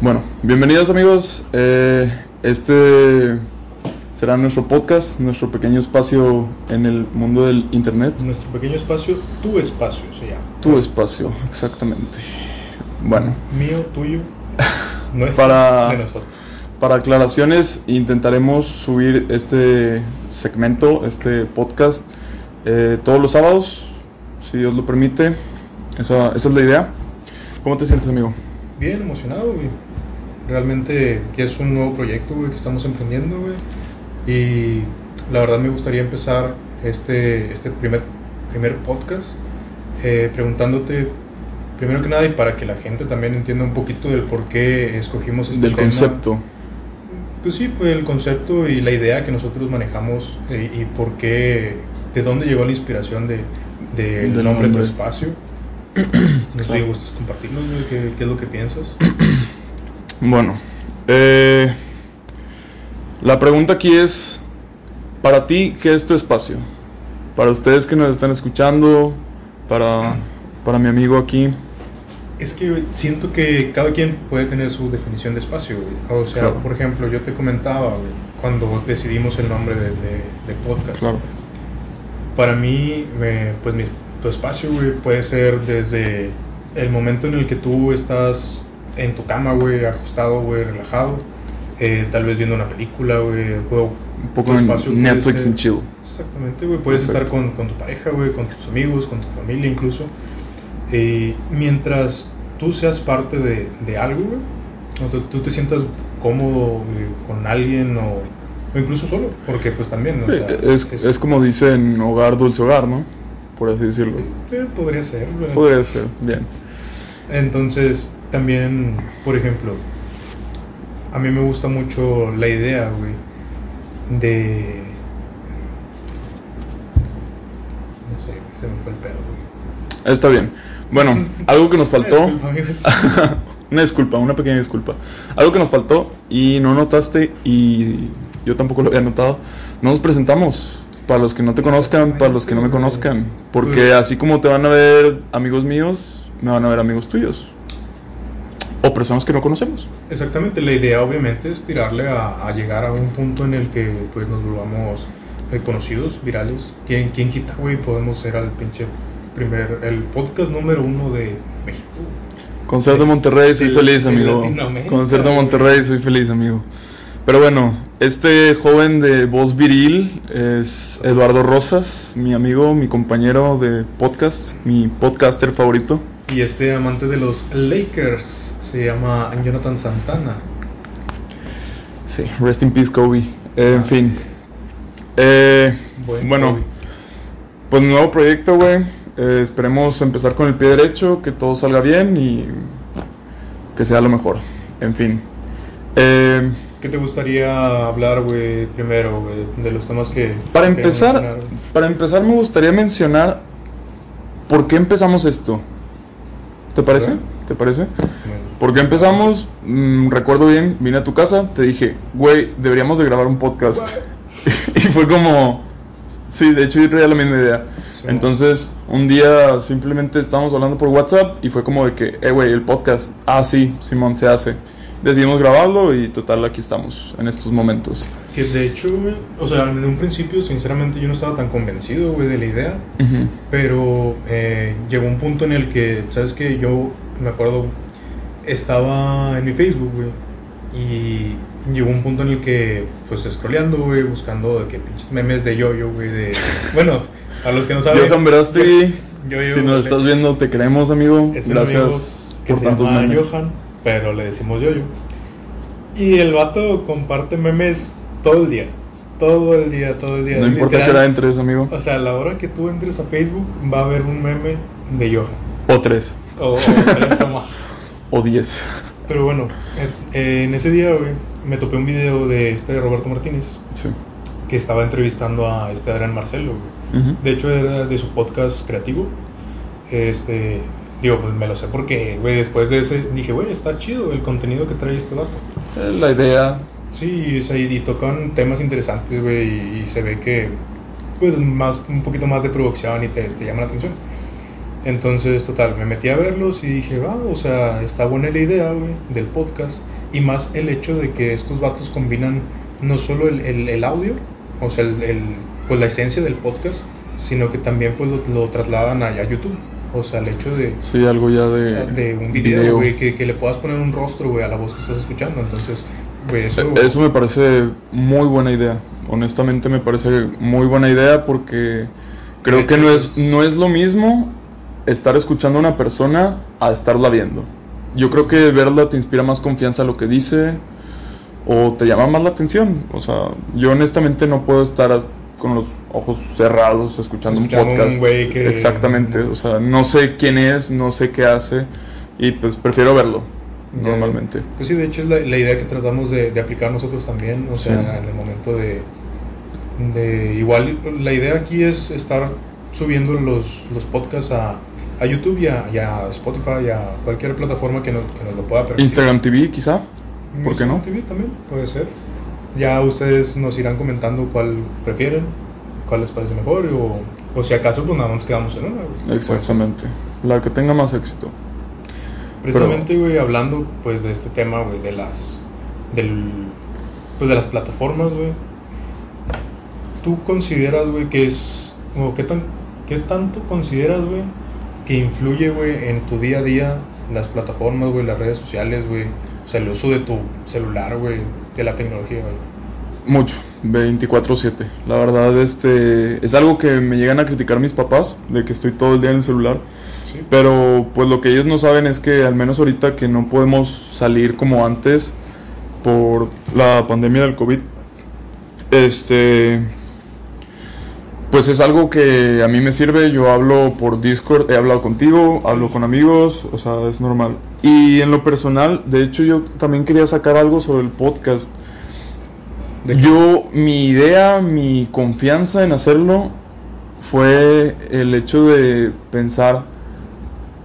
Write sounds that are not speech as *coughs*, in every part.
Bueno, bienvenidos amigos. Eh, este será nuestro podcast, nuestro pequeño espacio en el mundo del internet. Nuestro pequeño espacio, tu espacio se llama. Tu espacio, exactamente. Bueno, Mío, tuyo, *laughs* nuestro, Para- de nosotros. para aclaraciones intentaremos subir este segmento, este podcast, eh, todos los sábados, si Dios lo permite. Esa, esa es la idea. ¿Cómo te sientes, amigo? Bien emocionado, güey. Realmente que es un nuevo proyecto, güey, que estamos emprendiendo, güey. Y la verdad me gustaría empezar este, este primer, primer podcast eh, preguntándote, primero que nada, y para que la gente también entienda un poquito del por qué escogimos este Del tema. concepto. Pues sí, pues el concepto y la idea que nosotros manejamos eh, y por qué, de dónde llegó la inspiración de, de el Del nombre de tu espacio. *coughs* No sé si gustas compartirnos, güey, qué, qué es lo que piensas. *coughs* Bueno, eh, la pregunta aquí es, para ti, ¿qué es tu espacio? Para ustedes que nos están escuchando, para, para mi amigo aquí. Es que siento que cada quien puede tener su definición de espacio, güey. O sea, Claro. por ejemplo, yo te comentaba, güey, cuando decidimos el nombre de, de- de podcast. Claro. Para mí, me- pues mi- tu espacio, güey, puede ser desde el momento en el que tú estás en tu cama, güey, acostado, güey, relajado, eh, tal vez viendo una película, güey, Un poco en espacio Netflix and chill. Exactamente, güey. Puedes Perfecto. estar con, con tu pareja, güey, con tus amigos, con tu familia incluso. Eh, mientras tú seas parte de, de algo, güey, o tú, tú te sientas cómodo eh, con alguien o, o incluso solo, porque pues también, o sea, es, es como dicen hogar, dulce hogar, ¿no? Por así decirlo. eh, podría ser, güey. Podría ser, bien. Entonces, también, por ejemplo, a mí me gusta mucho la idea, güey, de... No sé, se me fue el pedo, güey. Está bien. Bueno, algo que nos faltó. Disculpa, amigos. *laughs* una disculpa, una pequeña disculpa. Algo que nos faltó y no notaste y yo tampoco lo había notado. No nos presentamos. Para los que no te conozcan, para los que no me conozcan. Porque así como te van a ver amigos míos, me van a ver amigos tuyos. O personas que no conocemos. Exactamente, la idea obviamente es tirarle a, a llegar a un punto en el que pues nos volvamos eh, conocidos, virales. ¿Quién, quién quita, güey? Podemos ser al pinche primer, el podcast número uno de México. Concierto de Monterrey, soy De- feliz, amigo. Concierto de. Monterrey, soy feliz, amigo. Pero bueno, este joven de voz viril es Eduardo Rosas, mi amigo, mi compañero de podcast, mi podcaster favorito. Y este amante de los Lakers se llama Jonathan Santana. Sí, rest in peace, Kobe. Eh, en Ah, fin. sí. Eh, Buen bueno, Kobe. pues nuevo proyecto, güey. Eh, esperemos empezar con el pie derecho, que todo salga bien y que sea lo mejor. En fin. Eh, ¿Qué te gustaría hablar, güey, primero, güey, de los temas que... Para empezar, mencionar? para empezar me gustaría mencionar por qué empezamos esto. ¿Te parece? ¿Te parece? Bueno, ¿Por qué empezamos? Mm, recuerdo bien, vine a tu casa, te dije, güey, deberíamos de grabar un podcast. *laughs* y fue como, sí, de hecho yo traía la misma idea. Entonces, un día simplemente estábamos hablando por WhatsApp y fue como de que, eh, güey, el podcast, ah, sí, Simón, se hace. Decidimos grabarlo y total, aquí estamos, en estos momentos. Que de hecho, o sea, en un principio, sinceramente, yo no estaba tan convencido, güey, de la idea. Ujú. Pero eh, llegó un punto en el que, ¿sabes que Yo me acuerdo, estaba en mi Facebook, güey. Y llegó un punto en el que, pues, scrolleando, güey, buscando de que pinches memes de yo-yo, güey, de... *laughs* Bueno, a los que no saben... Johan Verástegui, Yo-Yo, si nos estás viendo, te queremos, amigo. Es Gracias amigo que por se tantos llama memes. Johan, pero le decimos yo-yo. Y el vato comparte memes todo el día. Todo el día, todo el día. No importa Literal, qué hora entres, amigo. O sea, a la hora que tú entres a Facebook va a haber un meme de Johan. O tres. O, o tres o más. *laughs* o 10. Pero bueno, eh, eh, en ese día, güey, me topé un video de este Roberto Martínez Sí. que estaba entrevistando a este Adrián Marcelo, güey. De hecho, era de su podcast creativo. Este, digo, pues me lo sé porque, güey, después de ese dije, güey, está chido el contenido que trae este vato. La idea, Sí, o sea, y, y tocan temas interesantes, güey, y, y se ve que, pues, más, un poquito más de producción y te, te llama la atención. Entonces, total, me metí a verlos y dije, va, o sea, está buena la idea, güey, del podcast. Y más el hecho de que estos vatos combinan no solo el, el- el audio, o sea, el, el- pues la esencia del podcast, sino que también pues lo, lo trasladan allá a YouTube. O sea, el hecho de, sí, algo ya de, de un video, güey, que, que le puedas poner un rostro, güey, a la voz que estás escuchando. Entonces, güey, eso... Eh, Eso me parece muy buena idea. Honestamente me parece muy buena idea porque creo que no es, no es lo mismo estar escuchando a una persona a estarla viendo. Yo creo que verla te inspira más confianza a lo que dice o te llama más la atención. O sea, yo honestamente no puedo estar con los ojos cerrados escuchando, Escuchando un un podcast. güey que- Exactamente. O sea, no sé quién es, no sé qué hace y pues prefiero verlo normalmente. Pues sí, de hecho es la, la idea que tratamos de, de aplicar nosotros también, o sea, Sí. en el momento de, de... Igual la idea aquí es estar subiendo los, los podcasts a, a YouTube y a, y a Spotify y a cualquier plataforma que, no- que nos lo pueda permitir. Instagram TV quizá. ¿por qué no? Instagram TV también, puede ser. Ya ustedes nos irán comentando cuál prefieren, cuál les parece mejor o, o si acaso pues nada más quedamos en una. güey. Exactamente. La que tenga más éxito. Precisamente, güey, hablando pues de este tema, güey, de las del pues de las plataformas, güey. ¿Tú consideras, güey, que es o qué tan qué tanto consideras, güey, que influye, güey, en tu día a día las plataformas, güey, las redes sociales, güey? O sea, el uso de tu celular, güey, la tecnología. Mucho. 24/7. La verdad, este es algo que me llegan a criticar mis papás, de que estoy todo el día en el celular. Sí. Pero pues lo que ellos no saben es que al menos ahorita que no podemos salir como antes por la pandemia del COVID, este pues es algo que a mí me sirve, yo hablo por Discord, he hablado contigo, hablo con amigos, o sea, es normal. Y en lo personal, de hecho yo también quería sacar algo sobre el podcast. Yo, mi idea, mi confianza en hacerlo fue el hecho de pensar,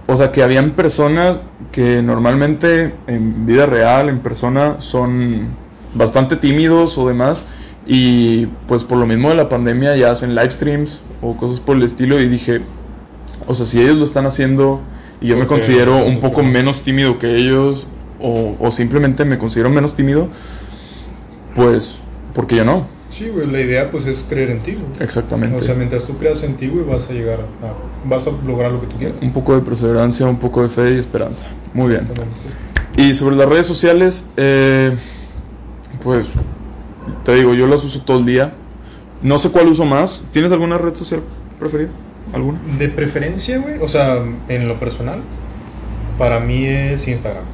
o sea, que habían personas que normalmente en vida real, en persona, son bastante tímidos o demás, y pues por lo mismo de la pandemia ya hacen live streams o cosas por el estilo, y dije, o sea, si ellos lo están haciendo y yo me Ok, considero un ok. poco menos tímido que ellos, o, o simplemente me considero menos tímido, pues, ¿por qué yo no? Sí, güey, la idea pues es creer en ti, güey. Exactamente. O sea, mientras tú creas en ti, güey, vas a llegar a vas a lograr lo que tú quieras. un poco de perseverancia, un poco de fe y esperanza. Muy bien. Y sobre las redes sociales, eh, pues te digo, yo las uso todo el día. No sé cuál uso más. ¿Tienes alguna red social preferida? ¿Alguna? De preferencia, güey, o sea, en lo personal, para mí es Instagram.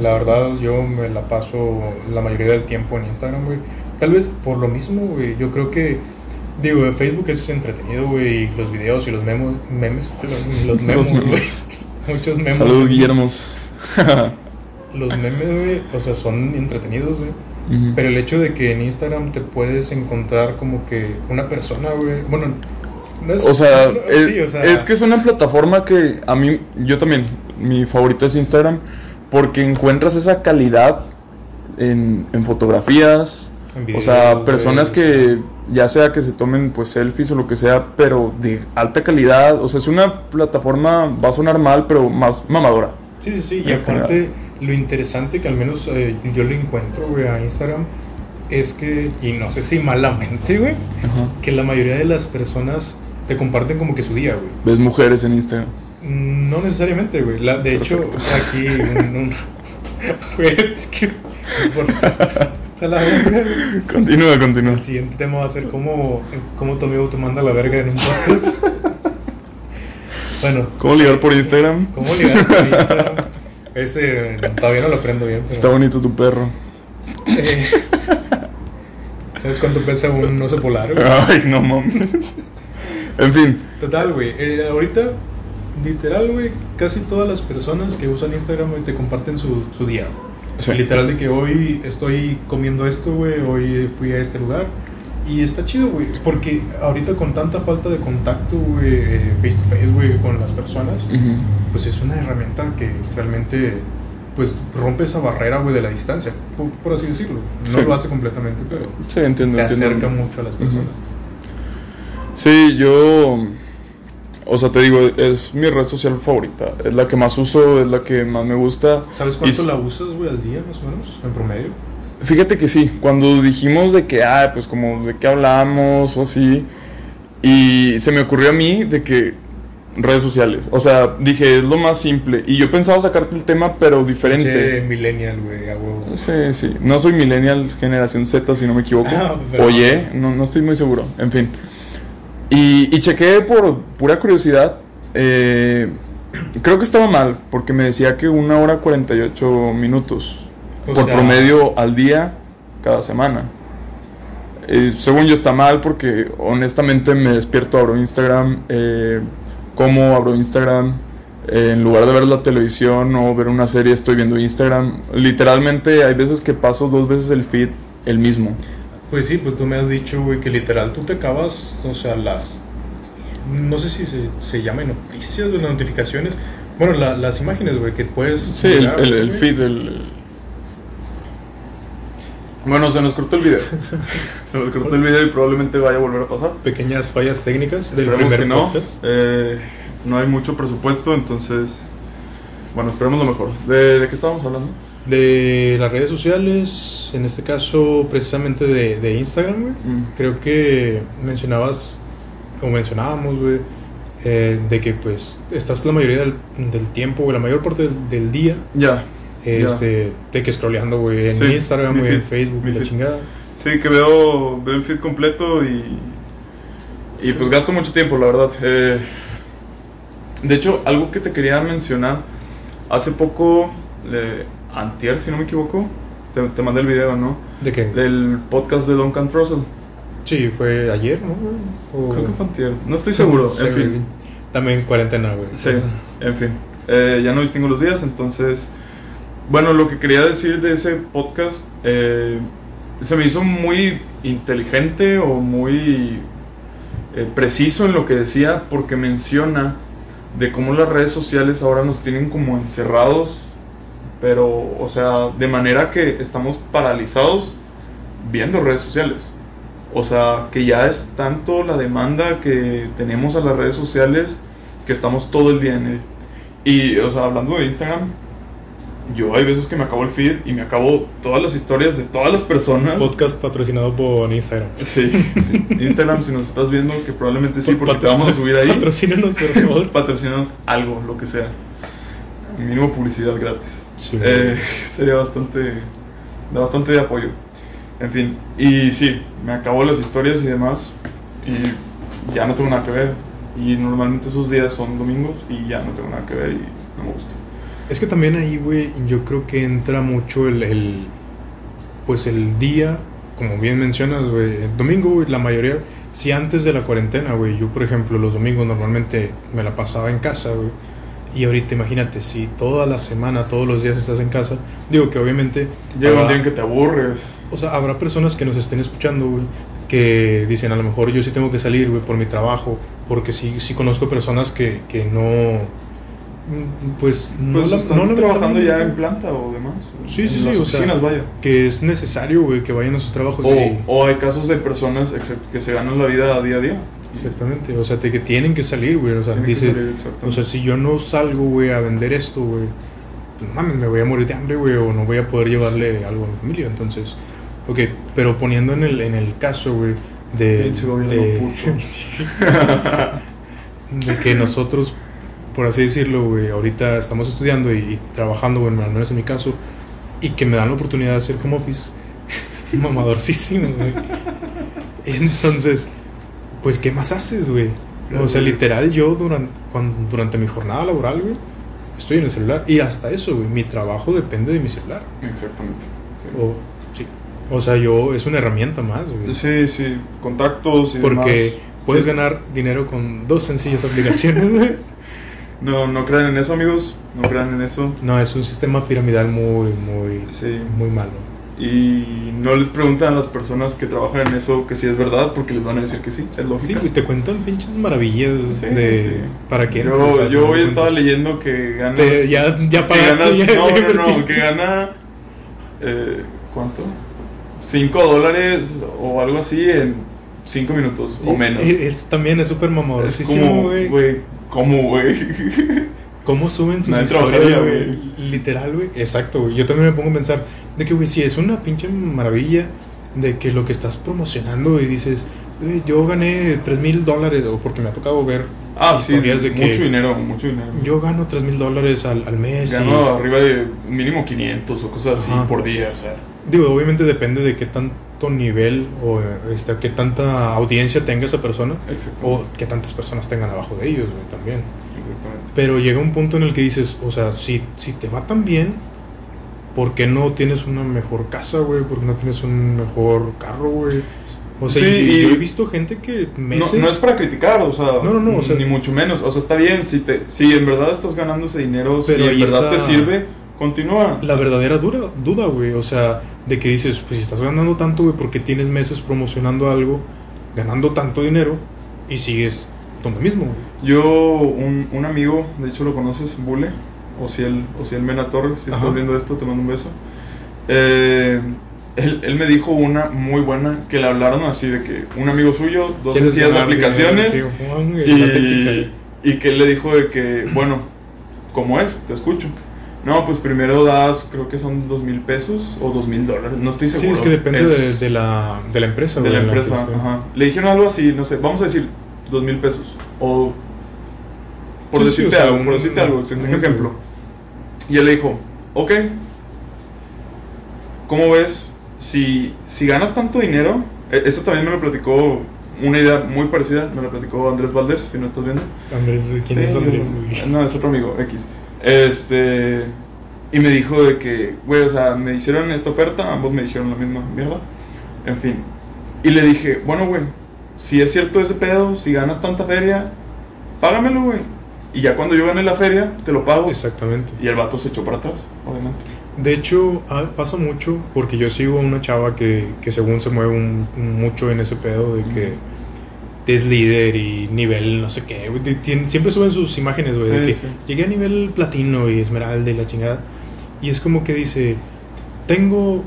La verdad, yo me la paso la mayoría del tiempo en Instagram, güey. Tal vez por lo mismo, güey. Yo creo que, digo, Facebook es entretenido, güey. y Los videos y los memos, memes, *laughs* los *laughs* güey. memes. *laughs* Muchos memes. Saludos, Guillermos. Los memes, güey, o sea, son entretenidos, güey. Pero el hecho de que en Instagram te puedes encontrar como que una persona, güey. Bueno, no es. O sea, no, es, sí, o sea, es que es una plataforma que a mí, yo también, mi favorita es Instagram, porque encuentras esa calidad en, en fotografías, En o sea, personas que ya sea que se tomen pues selfies o lo que sea, pero de alta calidad, o sea, es una plataforma, va a sonar mal, pero más mamadora. Sí, sí, sí. Y aparte, lo interesante que al menos eh, yo lo encuentro, güey, a Instagram es que, y no sé si malamente, güey, Ajá. que la mayoría de las personas te comparten como que su día, güey. Ves mujeres en Instagram. No necesariamente, güey. La- De hecho, aquí un... un- *laughs* Güey, es que... *laughs* A la verga, güey. Continúa, continúa. El siguiente tema va a ser cómo, cómo tu amigo te manda la verga en un podcast. *laughs* bueno, ¿Cómo ligar por Instagram? ¿cómo ligar por Instagram? Ese todavía no lo aprendo bien. pero- Está bonito tu perro. Eh, ¿Sabes cuánto pesa un oso polar? güey? Ay, no mames. En fin, Total, güey. eh, ahorita literal, güey, casi todas las personas que usan Instagram, güey, te comparten su, su día. Sí. Literal de que hoy estoy comiendo esto, güey, hoy fui a este lugar. Y está chido, güey, porque ahorita con tanta falta de contacto, güey, eh, face to face, güey, con las personas, pues es una herramienta que realmente, pues, rompe esa barrera, güey, de la distancia, por, por así decirlo. No Sí. lo hace completamente, pero Sí, entiendo, te entiendo. acerca mucho a las personas. Sí, yo. O sea, te digo, es mi red social favorita. Es la que más uso, es la que más me gusta. ¿Sabes cuánto la usas, güey, al día, más o menos, en promedio? Fíjate que sí, cuando dijimos de que, ah, pues como de qué hablamos o así, y se me ocurrió a mí de que redes sociales, o sea, dije, es lo más simple, y yo pensaba sacarte el tema, pero Che, diferente. millennial, güey, a huevo. Sí, sí, no soy millennial generación Z, si no me equivoco. Ah, Oye, no, no estoy muy seguro, en fin. Y, y chequé por pura curiosidad, eh, creo que estaba mal, porque me decía que una hora 48 minutos O por sea- promedio al día cada semana. Eh, según yo está mal porque honestamente me despierto, abro Instagram, eh, como abro Instagram, eh, en lugar de ver la televisión o ver una serie estoy viendo Instagram. Literalmente hay veces que paso dos veces el feed el mismo. Pues sí, pues tú me has dicho, güey, que literal tú te acabas, o sea, las. No sé si se, se llama noticias, güey, notificaciones. Bueno, la- las imágenes, güey, que puedes. Sí, el, mirar, el- feed, el... Bueno, se nos cortó el video. se nos cortó el video y probablemente vaya a volver a pasar. Pequeñas fallas técnicas del Esperemos primer que no. podcast. Eh, no hay mucho presupuesto, entonces. Bueno, esperemos lo mejor. ¿De, de qué estábamos hablando? De las redes sociales, en este caso, precisamente de, de Instagram, güey. Mm. Creo que mencionabas, o mencionábamos, güey, eh, de que pues estás la mayoría del, del tiempo, güey, la mayor parte del, del día, Ya. Este, de que scrolleando, güey, en Sí, Instagram, güey, en Facebook, mi la feed. chingada. Sí, que veo, veo el feed completo y. Y pues gasto mucho tiempo, la verdad. Eh, de hecho, algo que te quería mencionar. Hace poco, le- Antier, si no me equivoco, te, te mandé el video, ¿no? ¿De qué? Del podcast de Duncan Trussell. Sí, fue ayer, ¿no? O- Creo que fue Antier. No estoy seguro, *laughs* sé, en fin. güey. También cuarentena, güey. Sí, en fin. Eh, ya no distingo los días, entonces. Bueno, lo que quería decir de ese podcast eh, se me hizo muy inteligente o muy eh, preciso en lo que decía, porque menciona de cómo las redes sociales ahora nos tienen como encerrados, pero, o sea, de manera que estamos paralizados viendo redes sociales. O sea, que ya es tanto la demanda que tenemos a las redes sociales que estamos todo el día en él. Y, o sea, hablando de Instagram, yo hay veces que me acabo el feed y me acabo todas las historias de todas las personas. Podcast patrocinado por Instagram. Sí, sí. Instagram, si nos estás viendo, que probablemente sí, porque te vamos a subir ahí. Patrocínanos, por favor. *laughs* Patrocinanos algo, lo que sea. Mínimo publicidad gratis. Sí, Eh, sería bastante, de bastante de apoyo. En fin, y sí, me acabo las historias y demás. Y ya no tengo nada que ver. Y normalmente esos días son domingos y ya no tengo nada que ver y no me gusta. Es que también ahí, güey, yo creo que entra mucho el, el- pues el día, como bien mencionas, güey, el domingo, güey, la mayoría, si antes de la cuarentena, güey, yo por ejemplo los domingos normalmente me la pasaba en casa, güey, y ahorita imagínate, si toda la semana, todos los días estás en casa, digo que obviamente... Llega un habrá- día en que te aburres. O sea, habrá personas que nos estén escuchando, güey, que dicen, a lo mejor yo sí tengo que salir, güey, por mi trabajo, porque sí, sí conozco personas que, que no, pues, no, Pues la- están no trabajando ya en planta o demás. Sí, sí, sí, o sea, vaya. que es necesario, güey, que vayan a sus trabajos. O, y- o hay casos de personas que se ganan la vida día a día. exactamente, o sea, de que tienen que salir, güey, o sea, Tienen dice, salir, o sea, si yo no salgo, güey, a vender esto, güey, pues no mames, me voy a morir de hambre, güey, o no voy a poder llevarle algo a mi familia, entonces, ok, pero poniendo en el, en el caso, güey, de, de, *laughs* de que nosotros, por así decirlo, güey, ahorita estamos estudiando y, y trabajando, güey, al menos en mi caso, y que me dan la oportunidad de hacer home office, *laughs* mamadorcísimo, güey. Entonces, pues, ¿qué más haces, güey? O sea, literal, yo durante, durante mi jornada laboral, güey, estoy en el celular. Y hasta eso, güey, mi trabajo depende de mi celular. Exactamente. sí. O, sí. O sea, yo, es una herramienta más, güey. Sí, sí, contactos y Porque demás. puedes ganar dinero con dos sencillas aplicaciones, güey. No, no crean en eso, amigos. No crean en eso. No, es un sistema piramidal muy, muy, Sí. muy malo. Y no les preguntan a las personas que trabajan en eso que si es verdad, porque les van a decir que sí, es Sí, lógico. güey, te cuentan pinches maravillas Sí, de... sí. ¿Para qué? Yo, yo hoy estaba leyendo que ganas. Te- ya- ya que pagaste, ganas- ya no, no, no, que gana. eh, ¿Cuánto? 5 dólares o algo así en 5 minutos o menos. Es, es- también es súper mamadorcísimo, güey. ¿Cómo, güey? ¿Cómo suben sus historias, güey? Literal, güey. Exacto, güey. Yo también me pongo a pensar de que, güey, si es una pinche maravilla de que lo que estás promocionando y dices, "Güey, yo gané 3 mil dólares, o porque me ha tocado ver Ah, sí, historias de mucho que dinero, mucho dinero. yo gano 3 mil dólares al, al mes. y- Gano arriba de mínimo 500 o cosas así por día, o sea. Digo, obviamente depende de qué nivel o este, qué tanta audiencia tenga esa persona o qué tantas personas tengan abajo de ellos, güey, también. Pero llega un punto en el que dices, o sea, si, si te va tan bien, ¿por qué no tienes una mejor casa, güey? ¿Por qué no tienes un mejor carro, güey? O sea, Sí, y- y- yo he visto gente que meses... No, no es para criticar, o sea, No, no, no, o sea- ni mucho menos. O sea, está bien, si, te, si en verdad estás ganando ese dinero, Pero si en verdad está- te sirve, continúa. La verdadera dura, duda, güey. O sea, de que dices, pues si estás ganando tanto, güey, ¿por qué tienes meses promocionando algo, ganando tanto dinero y sigues donde mismo, güey? Yo, un, un amigo, de hecho lo conoces, Bule, o si él, o si él Mena Torres, si Ajá. estás viendo esto, te mando un beso. Eh, él, él me dijo una muy buena, que le hablaron así de que un amigo suyo, dos ¿Quieres sencillas aplicaciones, Sí, Juan, y, güey. y que él le dijo de que, bueno, ¿cómo es? Te escucho. No, pues primero das, creo que son dos mil pesos o dos mil dólares, no estoy Sí, seguro. es que depende Es de, de la, de la empresa, de la empresa. ajá. Le dijeron algo así, no sé, vamos a decir dos mil pesos. O por Sí, sí, decirte o sea, algo, por un- decirte algo, un un ejemplo. ejemplo. Y él le dijo, ok, ¿cómo ves? Si, si ganas tanto dinero, e- eso también me lo platicó, una idea muy parecida, me lo platicó Andrés Valdés, si no estás viendo. Andrés, ¿quién Sí, es Andrés? No, es otro amigo, X. Este. Y me dijo de que, güey, o sea, me hicieron esta oferta, ambos me dijeron la misma mierda. En fin. Y le dije, bueno, güey, si es cierto ese pedo, si ganas tanta feria, págamelo, güey. Y ya cuando yo gane la feria, te lo pago. Exactamente. Y el vato se echó para atrás, obviamente. De hecho, ah, pasa mucho porque yo sigo a una chava que, que según se mueve un- mucho en ese pedo de que es líder y nivel no sé qué. Tien- Siempre suben sus imágenes, güey, de que sí. llegué a nivel platino y esmeralda y la chingada. Y es como que dice, tengo,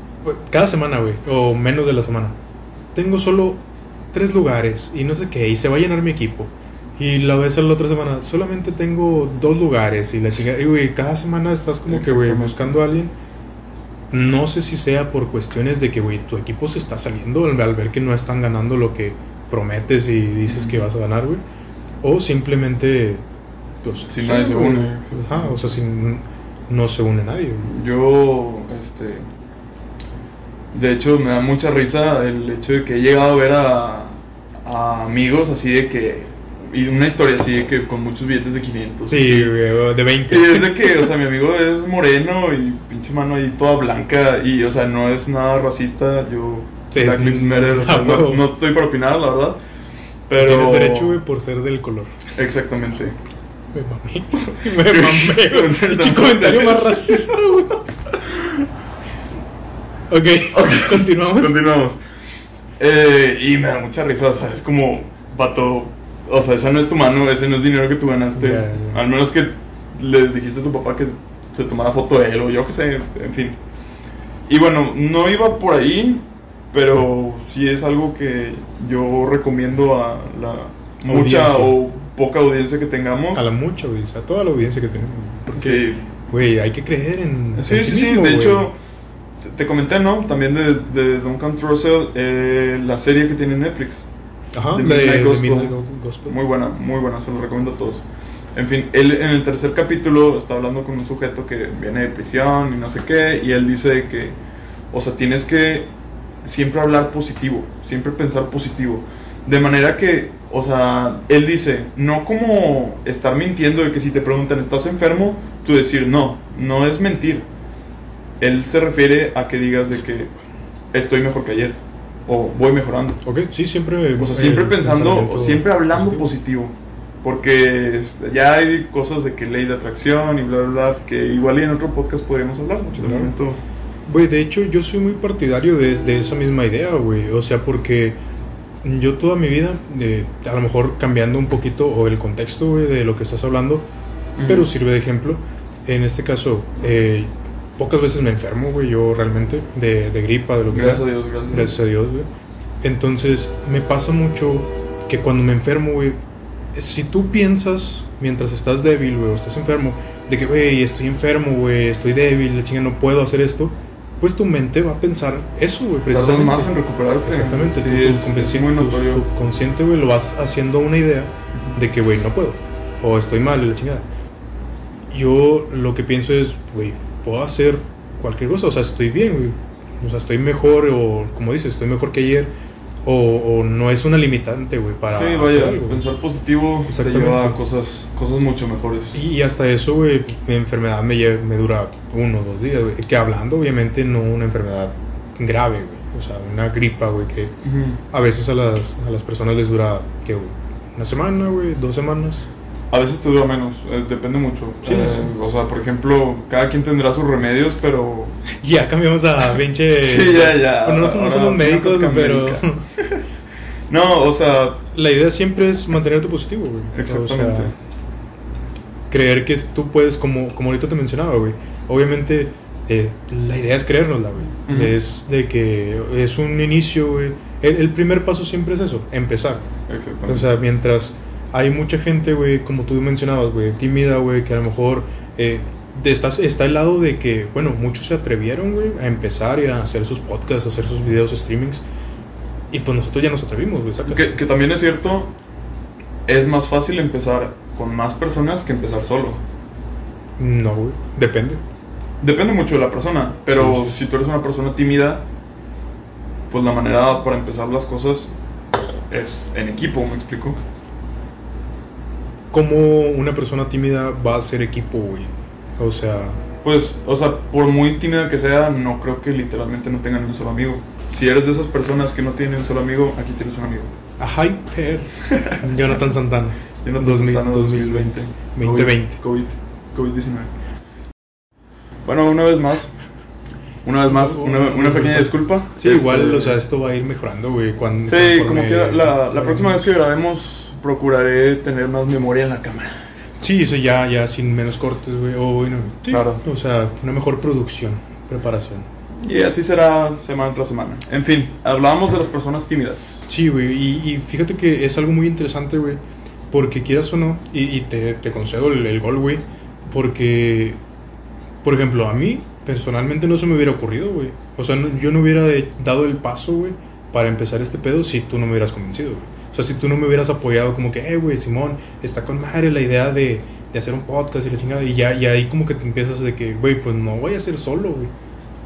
cada semana, güey, o menos de la semana, tengo solo tres lugares y no sé qué, y se va a llenar mi equipo. Y la vez a la otra semana, solamente tengo dos lugares y la chingada. Y, güey, cada semana estás como que, güey, buscando a alguien. No sé si sea por cuestiones de que, güey, tu equipo se está saliendo al, al ver que no están ganando lo que prometes y dices que vas a ganar, güey. O simplemente, pues, Si nadie se une. Ajá, o sea, si no se une nadie, güey. Yo, este. De hecho, me da mucha risa el hecho de que he llegado a ver a, a amigos así de que. Y una historia así de que con muchos billetes de 500. Sí, güey, de 20. Y es de que, o sea, mi amigo es moreno y pinche mano ahí toda blanca. Y, o sea, no es nada racista. Yo. Sí, Black Lives Matter, o sea, *laughs* no, no estoy para opinar, la verdad. Pero. Tienes derecho, güey, por ser del color. Exactamente. Me mamé. *laughs* Me mamé, güey. *laughs* Pinche comentario más racista, güey. Ok, continuamos. Continuamos. Eh, y me da mucha risa, o sea, es como, vato, o sea, esa no es tu mano, ese no es dinero que tú ganaste. Ya, ya. Al menos que le dijiste a tu papá que se tomara foto de él o yo qué sé, en fin. Y bueno, no iba por ahí, pero sí es algo que yo recomiendo a la mucha Audiencia. o poca audiencia que tengamos. A la mucha audiencia, a toda la audiencia que tenemos. güey. Porque, Sí. güey, hay que creer en. Sí, en sí, sí. mismo, de hecho, te, te comenté, ¿no? También de, de Duncan Trussell, eh, la serie que tiene Netflix. Ajá, de, Midnight de Gospel. Midnight Gospel. Muy buena, muy buena, se lo recomiendo a todos. En fin, él en el tercer capítulo está hablando con un sujeto que viene de prisión y no sé qué, y él dice que, o sea, tienes que siempre hablar positivo, siempre pensar positivo. De manera que, o sea, él dice, no como estar mintiendo de que si te preguntan, ¿estás enfermo? Tú decir, no, no es mentir. Él se refiere a que digas de que estoy mejor que ayer, o voy mejorando. Ok, sí, siempre. O sea, eh, siempre pensando, pensamiento siempre hablando positivo. Porque ya hay cosas de que ley de atracción y bla, bla, bla, que igual y en otro podcast podríamos hablar. mucho. Güey, de hecho, yo soy muy partidario de, de esa misma idea, güey. O sea, porque yo toda mi vida, a lo mejor cambiando un poquito o el contexto, güey, de lo que estás hablando, pero sirve de ejemplo. En este caso, eh, pocas veces me enfermo, güey, yo realmente, de, de gripa, de lo que Gracias sea. a Dios, gracias. Gracias a Dios, güey. Entonces, me pasa mucho que cuando me enfermo, güey, si tú piensas mientras estás débil, güey, o estás enfermo, de que, güey, estoy enfermo, güey, estoy débil, la chinga, no puedo hacer esto, pues tu mente va a pensar eso, güey, Tardas precisamente. más en recuperarte. Exactamente, Sí, tu, subconsciente, tu subconsciente, güey, lo vas haciendo una idea de que, güey, no puedo, o estoy mal, la chingada. Yo lo que pienso es, güey, puedo hacer cualquier cosa, o sea, estoy bien, güey, o sea, estoy mejor, o como dices, estoy mejor que ayer, o, o no es una limitante, güey, para Sí, hacer vaya, algo. güey. pensar positivo te lleva a cosas, cosas mucho mejores. Y hasta eso, güey, mi enfermedad me, lle- me dura uno o dos días, güey. Que hablando, obviamente, no una enfermedad grave, güey. O sea, una gripa, güey, que a veces a las, a las personas les dura, ¿qué, güey? Una semana, güey, dos semanas. A veces te dura menos, eh, depende mucho. Sí, Eh, sí. O sea, por ejemplo, cada quien tendrá sus remedios, pero... *laughs* Ya cambiamos a pinche... *laughs* Sí, ya, ya. Bueno, no, no somos médicos, pero. *laughs* No, o sea, la idea siempre es mantenerte positivo, güey. Exactamente. O sea, creer que tú puedes, como, como ahorita te mencionaba, güey. Obviamente, eh, la idea es creérnosla, güey. Es de que es un inicio, güey. El, el primer paso siempre es eso, empezar. exactamente. O sea, mientras hay mucha gente, güey, como tú mencionabas, güey, tímida, güey, que a lo mejor eh, está, está el lado de que, bueno, muchos se atrevieron, güey, a empezar y a hacer sus podcasts, a hacer sus videos, streamings. Y pues nosotros ya nos atrevimos, güey, que, que también es cierto, es más fácil empezar con más personas que empezar solo. No, güey, depende. Depende mucho de la persona, pero Sí, sí. si tú eres una persona tímida, pues la manera para empezar las cosas es en equipo, ¿me explico? ¿Cómo una persona tímida va a ser equipo, güey? O sea, Pues, o sea, por muy tímida que sea, no creo que literalmente no tengan un solo amigo. Si eres de esas personas que no tienen un solo amigo, aquí tienes un amigo. a Hyper. *laughs* Jonathan Santana. Jonathan 2000, Santana, 2020. 2020. COVID, COVID-19. Bueno, una vez más. Una vez más, una, una pequeña disculpa. Sí, Este, igual, o sea, esto va a ir mejorando, güey. cuando Sí, como quiera, la, la próxima vez que grabemos, procuraré tener más memoria en la cámara. Sí, eso ya, ya sin menos cortes, güey. O bueno, sí, Claro. O sea, una mejor producción, preparación. Y así será semana tras semana. En fin, hablábamos de las personas tímidas. Sí, güey. Y, y fíjate que es algo muy interesante, güey. Porque quieras o no, y, y te, te concedo el, el gol, güey. Porque, por ejemplo, a mí personalmente no se me hubiera ocurrido, güey. O sea, no- yo no hubiera de- dado el paso, güey, para empezar este pedo si tú no me hubieras convencido, güey. O sea, si tú no me hubieras apoyado como que, eh, güey, Simón, está con madre la idea de, de hacer un podcast y la chingada. Y ya y ahí como que te empiezas de que, güey, pues no voy a hacer solo, güey.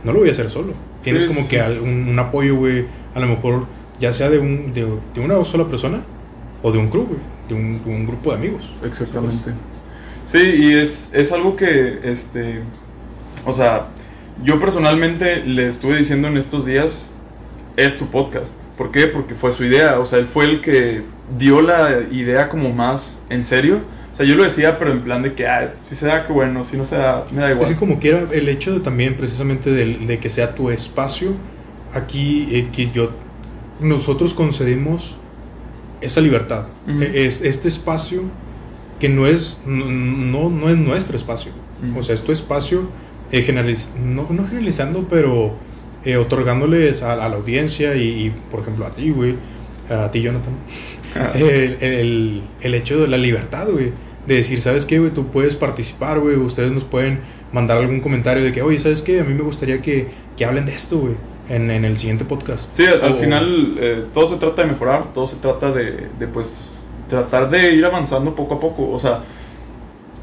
No lo voy a hacer solo. Tienes Sí, como sí, que un, un apoyo, güey, a lo mejor ya sea de, un, de, de una sola persona o de un crew, güey, de un, un grupo de amigos. Exactamente. Sí, y es, es algo que, este, o sea, yo personalmente le estuve diciendo en estos días, es tu podcast. ¿Por qué? Porque fue su idea, o sea, él fue el que dio la idea como más en serio. O sea, yo lo decía, pero en plan de que, ah, si se da, que bueno, si no se da, me da igual. Así como quiera, el hecho de también precisamente del- de, que sea tu espacio, aquí eh, que yo, nosotros concedimos esa libertad, Ujú. E- es, este espacio que no es, no, no, es nuestro espacio, Ujú. o sea, es tu espacio, eh, generaliz- no, no generalizando, pero eh, otorgándoles a, a la audiencia y, y, por ejemplo, a ti, güey, a ti, Jonathan, *laughs* el, el, el hecho de la libertad, güey. De decir, ¿sabes qué, güey? Tú puedes participar, güey. Ustedes nos pueden mandar algún comentario de que, oye, ¿sabes qué? A mí me gustaría que, que hablen de esto, güey. En, en el siguiente podcast. Sí, al, O- final eh, todo se trata de mejorar, todo se trata de, de, pues tratar de ir avanzando poco a poco. O sea,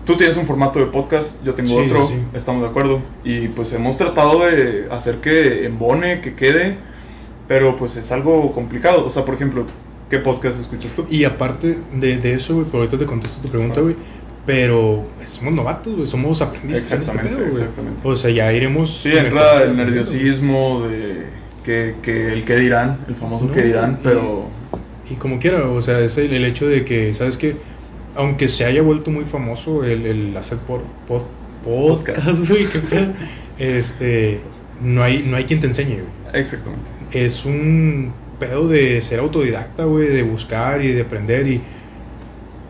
tú tienes un formato de podcast, yo tengo Sí, otro, sí, estamos de acuerdo. Y pues hemos tratado de hacer que embone, que quede, pero pues es algo complicado. O sea, por ejemplo, ¿qué podcast escuchas tú? Y aparte de, de eso, güey, por ahorita te contesto tu pregunta, güey. Pero somos novatos, güey. Somos aprendices en este Exactamente, pedo, güey. exactamente. O sea, ya iremos. Sí, entra el nerviosismo de que, que el que dirán, el famoso No, que dirán, y- pero... Y como quiera, o sea, es el, el hecho de que, ¿sabes qué? Aunque se haya vuelto muy famoso el, el hacer por, pod- podcast, güey, qué pedo, este, no hay, no hay quien te enseñe, güey. Exactamente. Es un pedo de ser autodidacta, güey, de buscar y de aprender y,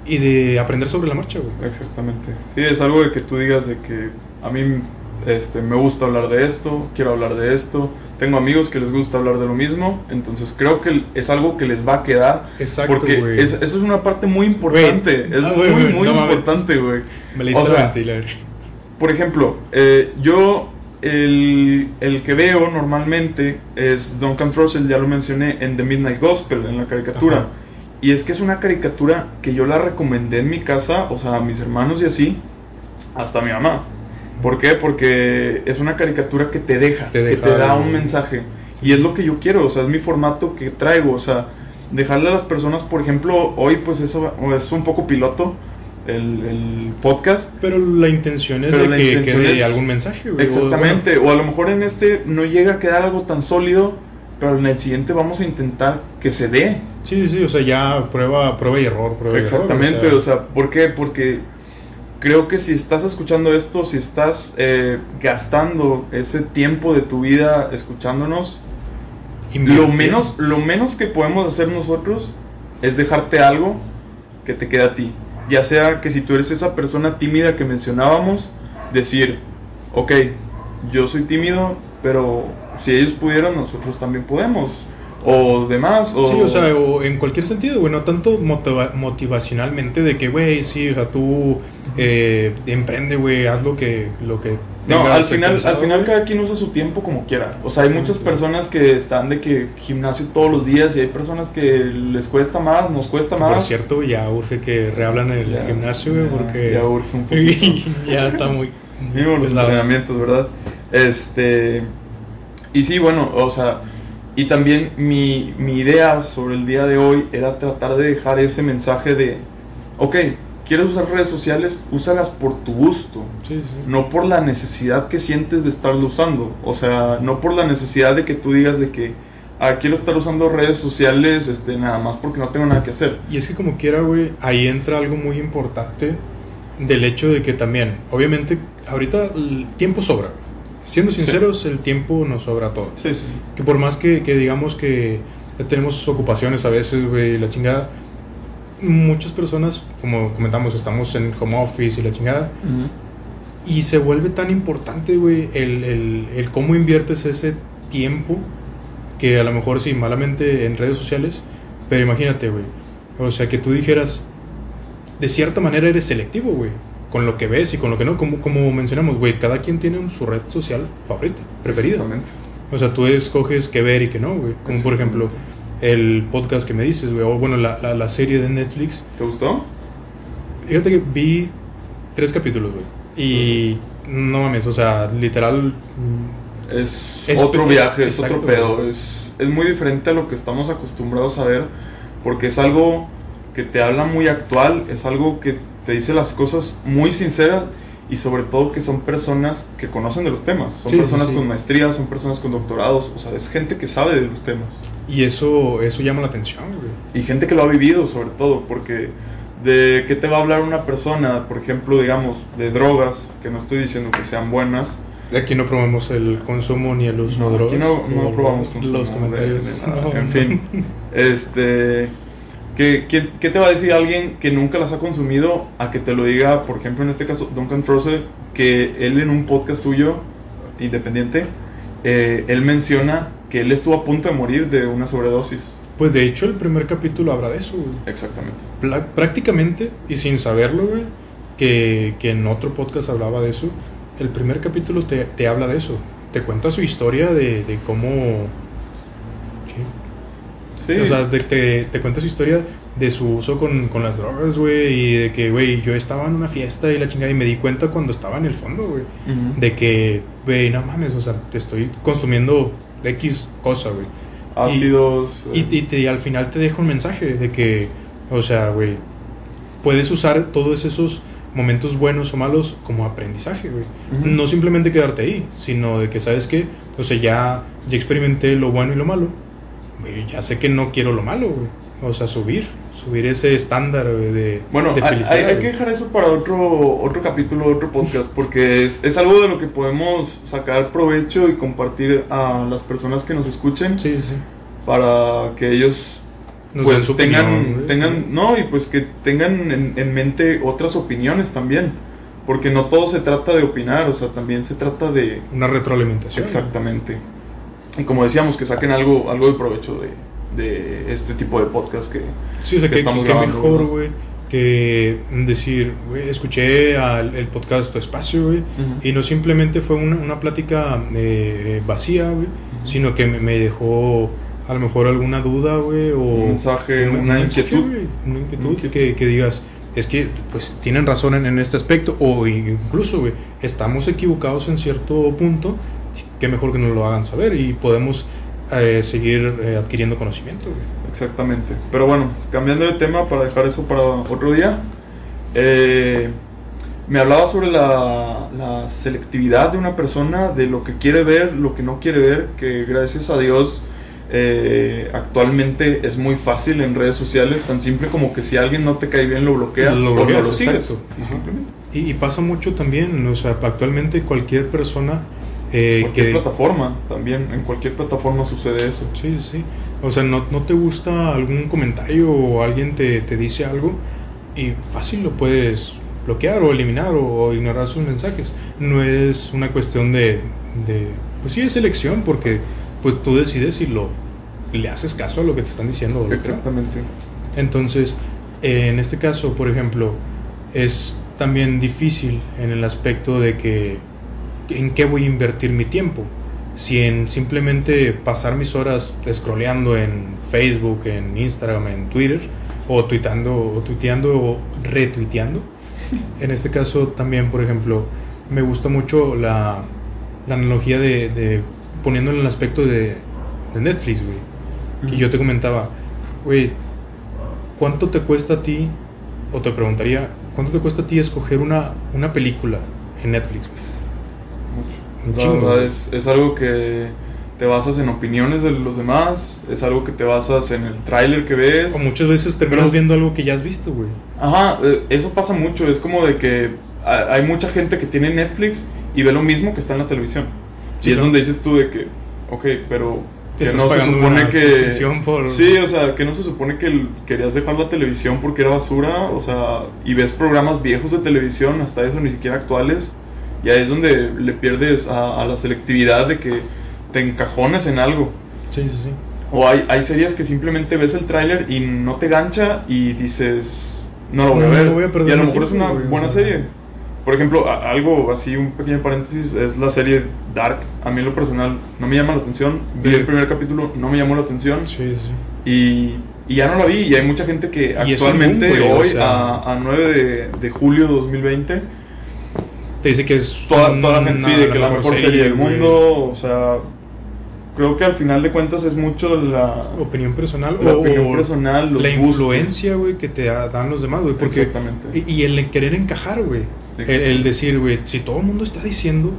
y de aprender sobre la marcha, güey. Exactamente. Sí, es algo de que tú digas de que a mí este, me gusta hablar de esto, quiero hablar de esto, tengo amigos que les gusta hablar de lo mismo, entonces creo que es algo que les va a quedar. Exacto, porque es, eso es una parte muy importante, Güey, es muy, güey, güey, muy no importante, güey. Me leíste O la sea, la- Por ejemplo, eh, yo el, el que veo normalmente es Duncan Trussell, ya lo mencioné, en The Midnight Gospel, en la caricatura. Ajá. Y es que es una caricatura que yo la recomendé en mi casa, o sea, a mis hermanos y así, hasta a mi mamá. ¿Por qué? Porque es una caricatura que te deja, Te que deja te da un mensaje. Y es lo que yo quiero, o sea, es mi formato que traigo, o sea, dejarle a las personas, por ejemplo, hoy pues eso es un poco piloto, el, el podcast, Pero la intención es Pero de la que quede es- algún mensaje, güey. O, Exactamente, o a lo mejor en este no llega a quedar algo tan sólido, pero en el siguiente vamos a intentar que se dé. sí, sí, o sea, ya prueba, prueba y error, prueba y error, Exactamente, o sea, ¿por qué? Porque creo que si estás escuchando esto, si estás eh, gastando ese tiempo de tu vida escuchándonos, invierte. lo menos, lo menos que podemos hacer nosotros es dejarte algo que te quede a ti. Ya sea que si tú eres esa persona tímida que mencionábamos, decir, ok, yo soy tímido, pero si ellos pudieron, nosotros también podemos. O demás. O, Sí, o sea, o en cualquier sentido, güey, no tanto motiva- motivacionalmente de que, güey, sí, o sea, tú eh, emprende, güey, haz lo que, lo que No, al final, pensado, al final cada quien usa su tiempo como quiera. O sea, hay muchas personas que están de que gimnasio todos los días y hay personas que les cuesta más, nos cuesta Que, más. Por cierto, ya urge que rehablan el Ya, gimnasio, güey, ya, porque ya urge un poquito. *laughs* ya está muy... Mínimo los pesado. entrenamientos, ¿verdad? Este. Y sí, bueno, o sea. Y también mi, mi idea sobre el día de hoy era tratar de dejar ese mensaje de. Ok, ¿quieres usar redes sociales? Úsalas por tu gusto. Sí, sí. No por la necesidad que sientes de estarlo usando. O sea, no por la necesidad de que tú digas de que. Ah, quiero estar usando redes sociales este, nada más porque no tengo nada que hacer. Y es que como quiera, güey, ahí entra algo muy importante del hecho de que también, obviamente, ahorita el tiempo sobra. Siendo sinceros, el tiempo nos sobra a todos. Sí, sí. Que por más que, que digamos que tenemos ocupaciones a veces, güey, la chingada, muchas personas, como comentamos, estamos en home office y la chingada, y se vuelve tan importante, güey, el, el, el cómo inviertes ese tiempo, que a lo mejor sí, malamente en redes sociales, pero imagínate, güey, o sea, que tú dijeras, de cierta manera eres selectivo, güey, con lo que ves y con lo que no, como, como mencionamos, güey, cada quien tiene su red social favorita, preferida. O sea, tú escoges qué ver y qué no, güey. Como por ejemplo el podcast que me dices, güey. O bueno, la, la, la serie de Netflix. ¿Te gustó? Fíjate que vi tres capítulos, güey. Y no mames, o sea, literal. mm, Es, Es- otro es- viaje, es exacto, otro pedo. Es, es muy diferente a lo que estamos acostumbrados a ver, porque es algo que te habla muy actual, es algo que te dice las cosas muy sinceras y sobre todo que son personas que conocen de los temas. Son Sí, sí, personas sí. con maestrías, son personas con doctorados, o sea, es gente que sabe de los temas. Y eso, eso llama la atención, güey. Y gente que lo ha vivido sobre todo, porque de qué te va a hablar una persona, por ejemplo, digamos, de drogas, que no estoy diciendo que sean buenas, Aquí no probamos el consumo ni el uso No, de drogas. aquí no, no probamos consumo los de- comentarios. de nada. No, en fin, este, ¿qué, qué, qué te va a decir alguien que nunca las ha consumido a que te lo diga, por ejemplo, en este caso, Duncan Trussell, que él en un podcast suyo, independiente, eh, él menciona que él estuvo a punto de morir de una sobredosis. Pues de hecho, el primer capítulo habla de eso, güey. Exactamente. Pla- prácticamente, y sin saberlo, güey, que, que en otro podcast hablaba de eso, el primer capítulo te, te habla de eso. Te cuenta su historia de, de cómo... Sí, O sea, de- te, te cuenta su historia de su uso con, con las drogas, güey, y de que, güey, yo estaba en una fiesta y la chingada, y me di cuenta cuando estaba en el fondo, güey, de que, güey, no mames, o sea, te estoy consumiendo X cosa, güey. ácidos. Y, eh, y te- y al final te deja un mensaje de que, o sea, güey, puedes usar todos esos momentos buenos o malos como aprendizaje, güey. No simplemente quedarte ahí, sino de que, ¿sabes qué? O sea, ya, ya experimenté lo bueno y lo malo. Güey, ya sé que no quiero lo malo, güey. O sea, subir. subir ese estándar güey, de, Bueno, de felicidad. hay- hay que dejar eso para otro, otro capítulo, otro podcast, porque es, es algo de lo que podemos sacar provecho y compartir a las personas que nos escuchen Sí, sí. para que ellos Nos pues su tengan, opinión, tengan, no, y pues que tengan en, en mente otras opiniones también, porque no todo se trata de opinar, o sea, también se trata de, Una retroalimentación. exactamente, y como decíamos, que saquen algo, algo de provecho de, de este tipo de podcast que, Sí, o sea, que que, estamos que- grabando, mejor, ¿no? güey, que decir, güey, escuché al, el podcast Tu Espacio, güey, y no simplemente fue una, una plática eh, vacía, güey, sino que me, me dejó a lo mejor alguna duda, güey, o Un mensaje, una inquietud. una inquietud, Una inquietud. Que, que digas, es que pues tienen razón en, en este aspecto, o incluso, güey, estamos equivocados en cierto punto, que mejor que nos lo hagan saber y podemos eh, seguir eh, adquiriendo conocimiento, güey. Exactamente. Pero bueno, cambiando de tema para dejar eso para otro día. eh, me hablaba sobre la, la selectividad de una persona, de lo que quiere ver, lo que no quiere ver, que gracias a Dios eh, actualmente es muy fácil en redes sociales, tan simple como que si alguien no te cae bien lo bloqueas Lo o bloqueas, no lo sigues. Y, y pasa mucho también, o sea, actualmente cualquier persona eh, cualquier que... plataforma, también en cualquier plataforma sucede eso. Sí, sí. O sea, no, no te gusta algún comentario o alguien te, te dice algo y fácil lo puedes bloquear o eliminar o, o ignorar sus mensajes. No es una cuestión de, de... Pues sí, es elección porque pues tú decides si lo le haces caso a lo que te están diciendo o. Exactamente. Entonces, eh, en este caso, por ejemplo, es también difícil en el aspecto de que en qué voy a invertir mi tiempo. Si en simplemente pasar mis horas scrolleando en Facebook, en Instagram, en Twitter, o tuitando, o tuiteando, o retuiteando. En este caso también, por ejemplo, me gusta mucho la, la analogía de, de poniéndolo en el aspecto de, de Netflix, güey. Que yo te comentaba, güey, ¿cuánto te cuesta a ti, o te preguntaría, ¿cuánto te cuesta a ti escoger una, una película en Netflix? güey? La verdad es, es algo que te basas en opiniones de los demás, es algo que te basas en el tráiler que ves. O muchas veces terminas Pero- viendo algo que ya has visto, güey. Ajá, eh, eso pasa mucho, es como de que ha- hay mucha gente que tiene Netflix y ve lo mismo que está en la televisión. Sí, y es donde dices tú de que, ok, pero que no se supone que... por- Sí, o sea, que no se supone que querías dejar la televisión porque era basura, o sea, y ves programas viejos de televisión, hasta eso ni siquiera actuales, y ahí es donde le pierdes a, a la selectividad de que te encajones en algo. Sí, sí, sí. O hay, hay series que simplemente ves el tráiler y no te gancha y dices, no lo voy a ver. no voy a perder y a lo mejor es una buena serie. Por ejemplo, a- algo así, un pequeño paréntesis, es la serie Dark. A mí en lo personal no me llama la atención. Vi el primer capítulo, no me llamó la atención. Sí, sí. Y, y ya no la vi. Y hay mucha gente que Y actualmente, boom, güey, o hoy, sea. a, a 9 de, de julio de 2020, Te dice que es toda, toda la gente una- sí, de que la mejor serie del mundo. O sea, creo que al final de cuentas es mucho la, Opinión personal la o opinión personal, la gustos. influencia, güey, que te da- dan los demás, güey. Porque Exactamente. Y, y el querer encajar, güey. El, el decir, güey, si todo el mundo está diciendo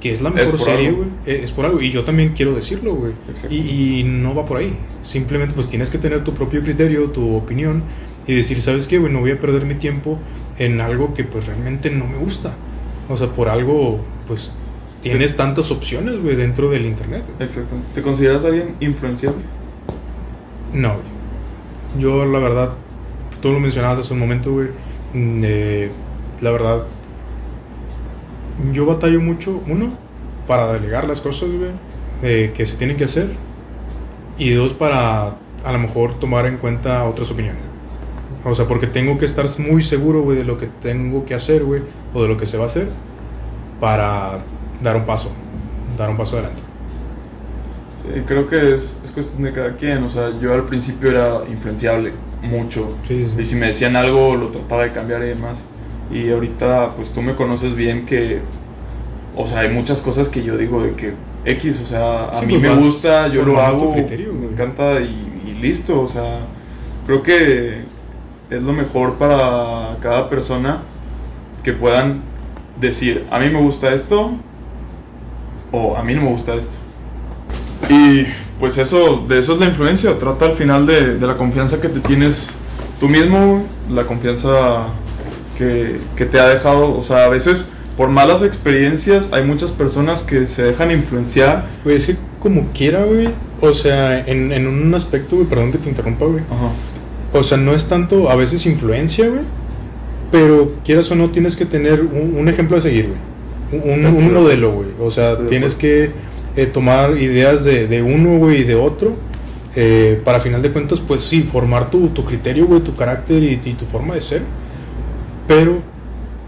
que es la mejor por serie, güey, eh, es por algo. Y yo también quiero decirlo, güey. Y, y no va por ahí. Simplemente, pues tienes que tener tu propio criterio, tu opinión. Y decir, ¿sabes qué, güey? No voy a perder mi tiempo en algo que, pues, realmente no me gusta. O sea, por algo, pues, tienes tantas opciones, güey, dentro del internet. güey. Exacto. ¿Te consideras alguien influenciable? No, güey. Yo, la verdad, tú lo mencionabas hace un momento, güey. mm, eh, la verdad, yo batallo mucho, uno, para delegar las cosas, güey, eh, que se tienen que hacer. Y dos, para a lo mejor tomar en cuenta otras opiniones. O sea, porque tengo que estar muy seguro, güey, de lo que tengo que hacer, güey, o de lo que se va a hacer, para dar un paso, dar un paso adelante. Sí, creo que es, es cuestión de cada quien. O sea, yo al principio era influenciable, mucho. Sí, sí. Y si me decían algo, lo trataba de cambiar y demás. Y ahorita, pues tú me conoces bien que. O sea, hay muchas cosas que yo digo de que X, o sea, a Sí, mí pues me gusta, yo lo hago, criterio, me encanta y, y listo. O sea, creo que es lo mejor para cada persona que puedan decir, a mí me gusta esto o a mí no me gusta esto. Y pues eso, de eso es la influencia, trata al final de, de la confianza que te tienes tú mismo, la confianza que, que te ha dejado, o sea, a veces por malas experiencias hay muchas personas que se dejan influenciar. Güey, es que como quiera, güey. O sea, en, en un aspecto, güey, perdón que te interrumpa, güey. Ajá. O sea, no es tanto a veces influencia, güey. Pero quieras o no, tienes que tener un, un ejemplo a seguir, güey. Un, modelo, güey. O sea, tienes que eh, tomar ideas de, de uno, güey, y de otro. eh, para final de cuentas, pues sí, formar tu, tu criterio, güey, tu carácter y, y tu forma de ser. Pero,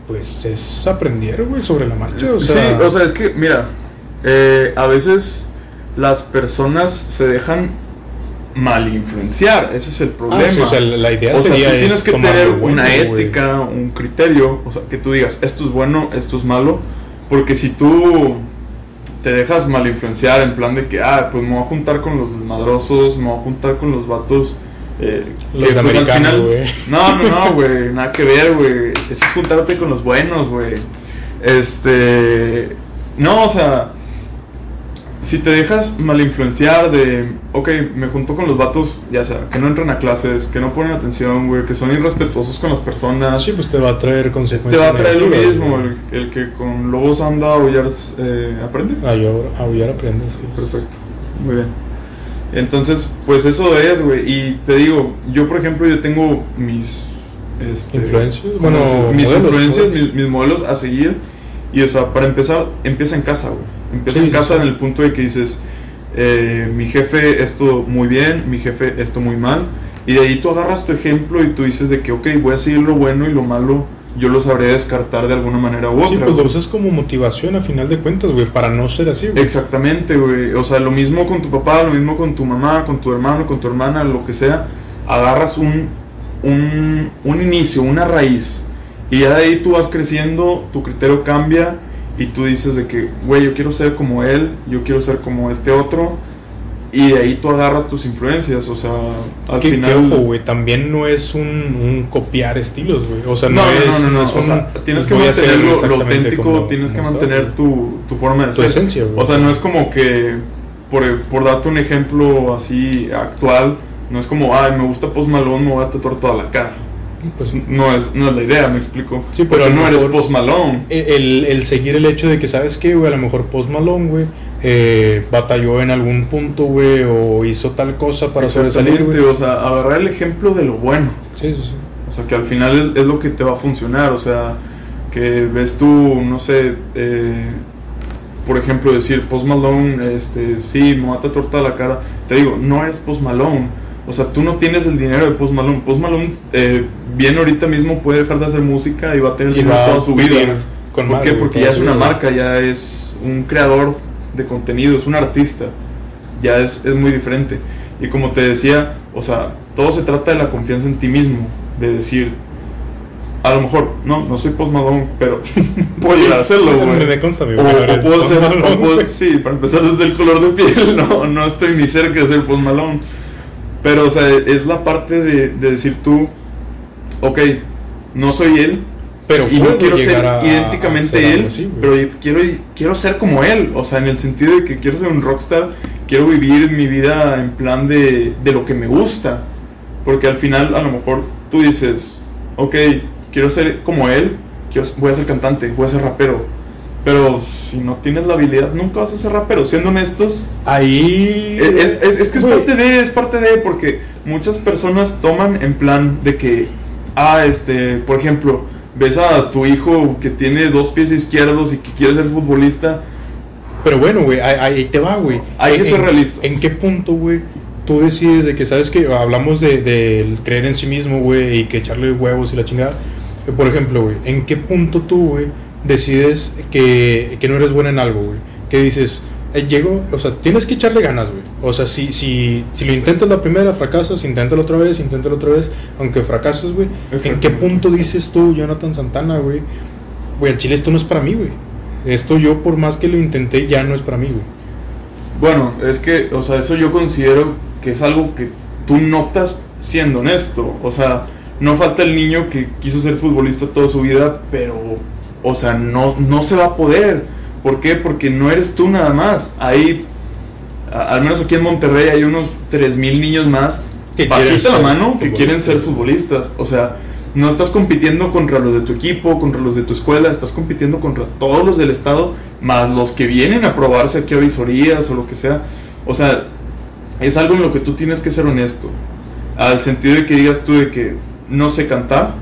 pues es aprender, güey, sobre la marcha. O sea, sí, o sea, es que, mira, eh, a veces las personas se dejan mal influenciar, ese es el problema. Ah, sí, o sea, la idea O sea, sería tú tienes es que tener bueno, una ética, un criterio, o sea, que tú digas, esto es bueno, esto es malo, porque si tú te dejas mal influenciar en plan de que, ah, pues me voy a juntar con los desmadrosos, me voy a juntar con los vatos. eh, Los que, pues, al final-. No, no, no, güey, nada que ver, güey. Es juntarte con los buenos, güey. Este. No, o sea. Si te dejas mal influenciar de, ok, me junto con los vatos, ya sea, que no entran a clases, que no ponen atención, güey, que son irrespetuosos con las personas, Sí, pues te va a traer te consecuencias. va a traer lo mismo, el, el que con lobos anda, aullar, eh, aprende. Aullar, aprendes, sí. Perfecto, muy bien. Entonces, pues eso es, güey, y te digo, yo por ejemplo, yo tengo mis... este, Influencias, ¿cómo bueno, mis modelos, influencias, modelos. mis, mis modelos a seguir, y o sea, para empezar, empieza en casa, güey. Empieza Sí, en casa sí. en el punto de que dices, eh, mi jefe esto muy bien, mi jefe esto muy mal, y de ahí tú agarras tu ejemplo y tú dices de que, ok, voy a seguir lo bueno y lo malo, yo lo sabré descartar de alguna manera u otra. Sí, pues lo usas como motivación a final de cuentas, güey, para no ser así, güey. Exactamente, güey. O sea, lo mismo con tu papá, lo mismo con tu mamá, con tu hermano, con tu hermana, lo que sea. Agarras un, un, un inicio, una raíz. Y ya de ahí tú vas creciendo, tu criterio cambia y tú dices de que, güey, yo quiero ser como él, yo quiero ser como este otro. Y de ahí tú agarras tus influencias, o sea, al Que, final... que, ojo, güey, también no es un, un copiar estilos, güey. O sea, No, no, es, no, no, no, es o un, sea, tienes que mantener lo- auténtico, como- tienes que mantener tu, tu forma de Tu ser. esencia, güey. O sea, no es como que, por, por darte un ejemplo así actual, no es como, ay, me gusta Post Malone, me voy a tatuar toda la cara. Pues, No es, no es la idea, me explico. Sí, pero no eres mejor- Post Malone. el, el seguir el hecho de que, ¿sabes qué, güey? A lo mejor Post Malone, güey, eh, batalló en algún punto, güey, o hizo tal cosa para sobresalir, güey. o sea, agarrar el ejemplo de lo bueno. Sí, sí, sí. O sea, que al final es, es lo que te va a funcionar. O sea, que ves tú, no sé, eh, por ejemplo, decir Post Malone, este, sí, me mata torta a la cara. Te digo, no eres Post Malone. O sea, tú no tienes el dinero de Post Malone. Post Malone, eh, bien ahorita mismo puede dejar de hacer música y va a tener dinero toda su vida. con ¿Por qué? Porque ya es una vida. marca, ya es un creador de contenido, es un artista. Ya es, es muy diferente. Y como te decía, o sea, todo se trata de la confianza en ti mismo. De decir, a lo mejor, no, no soy Post Malone, pero *laughs* puedo llegar a hacerlo, *laughs* güey. Me- me consta, O, o puedo ser, o puedo- güey. sí, para empezar desde el color de piel, *laughs* no, no estoy ni cerca de ser Post Malone. Pero, o sea, es la parte de, de decir tú, ok, no soy él, Pero y no quiero ser a- idénticamente a él, así, pero yo quiero, quiero ser como él, o sea, en el sentido de que quiero ser un rockstar, quiero vivir mi vida en plan de, de lo que me gusta, porque al final a lo mejor tú dices, ok, quiero ser como él, quiero, voy a ser cantante, voy a ser rapero, pero si no tienes la habilidad, nunca vas a ser rapero, siendo honestos, Ahí. es, es- es que es Güey, parte de, es parte de, porque muchas personas toman en plan de que, ah, este, por ejemplo, ves a tu hijo que tiene dos pies izquierdos y que quiere ser futbolista, Pero bueno, güey, ahí, ahí te va, güey. Hay que ser en- realistas. ¿En qué punto, güey, tú decides de que, sabes que hablamos de, del creer en sí mismo, güey, y que echarle huevos y la chingada? Por ejemplo, güey, ¿en qué punto tú, güey, decides que, que no eres bueno en algo, güey? Que dices, eh, llego, o sea, tienes que echarle ganas, güey. O sea, si, si, si lo intentas la primera, fracasas, inténtalo otra vez, inténtalo otra vez, aunque fracases, güey. ¿En qué punto dices tú, Jonathan Santana, güey? Güey, el chile esto no es para mí, güey. Esto yo, por más que lo intenté, ya no es para mí, güey. bueno, es que, o sea, eso yo considero que es algo que tú notas siendo honesto, o sea, no falta el niño que quiso ser futbolista toda su vida, pero, o sea, no, no se va a poder. ¿Por qué? Porque no eres tú nada más. Hay, a- al menos aquí en Monterrey, hay unos 3.000 niños más Que quieren la ser mano que quieren ser futbolistas. futbolistas. O sea, no estás compitiendo contra los de tu equipo, contra los de tu escuela, estás compitiendo contra todos los del estado, más los que vienen a probarse aquí a visorías o lo que sea. O sea, es algo en lo que tú tienes que ser honesto. Al sentido de que digas tú de que no sé cantar,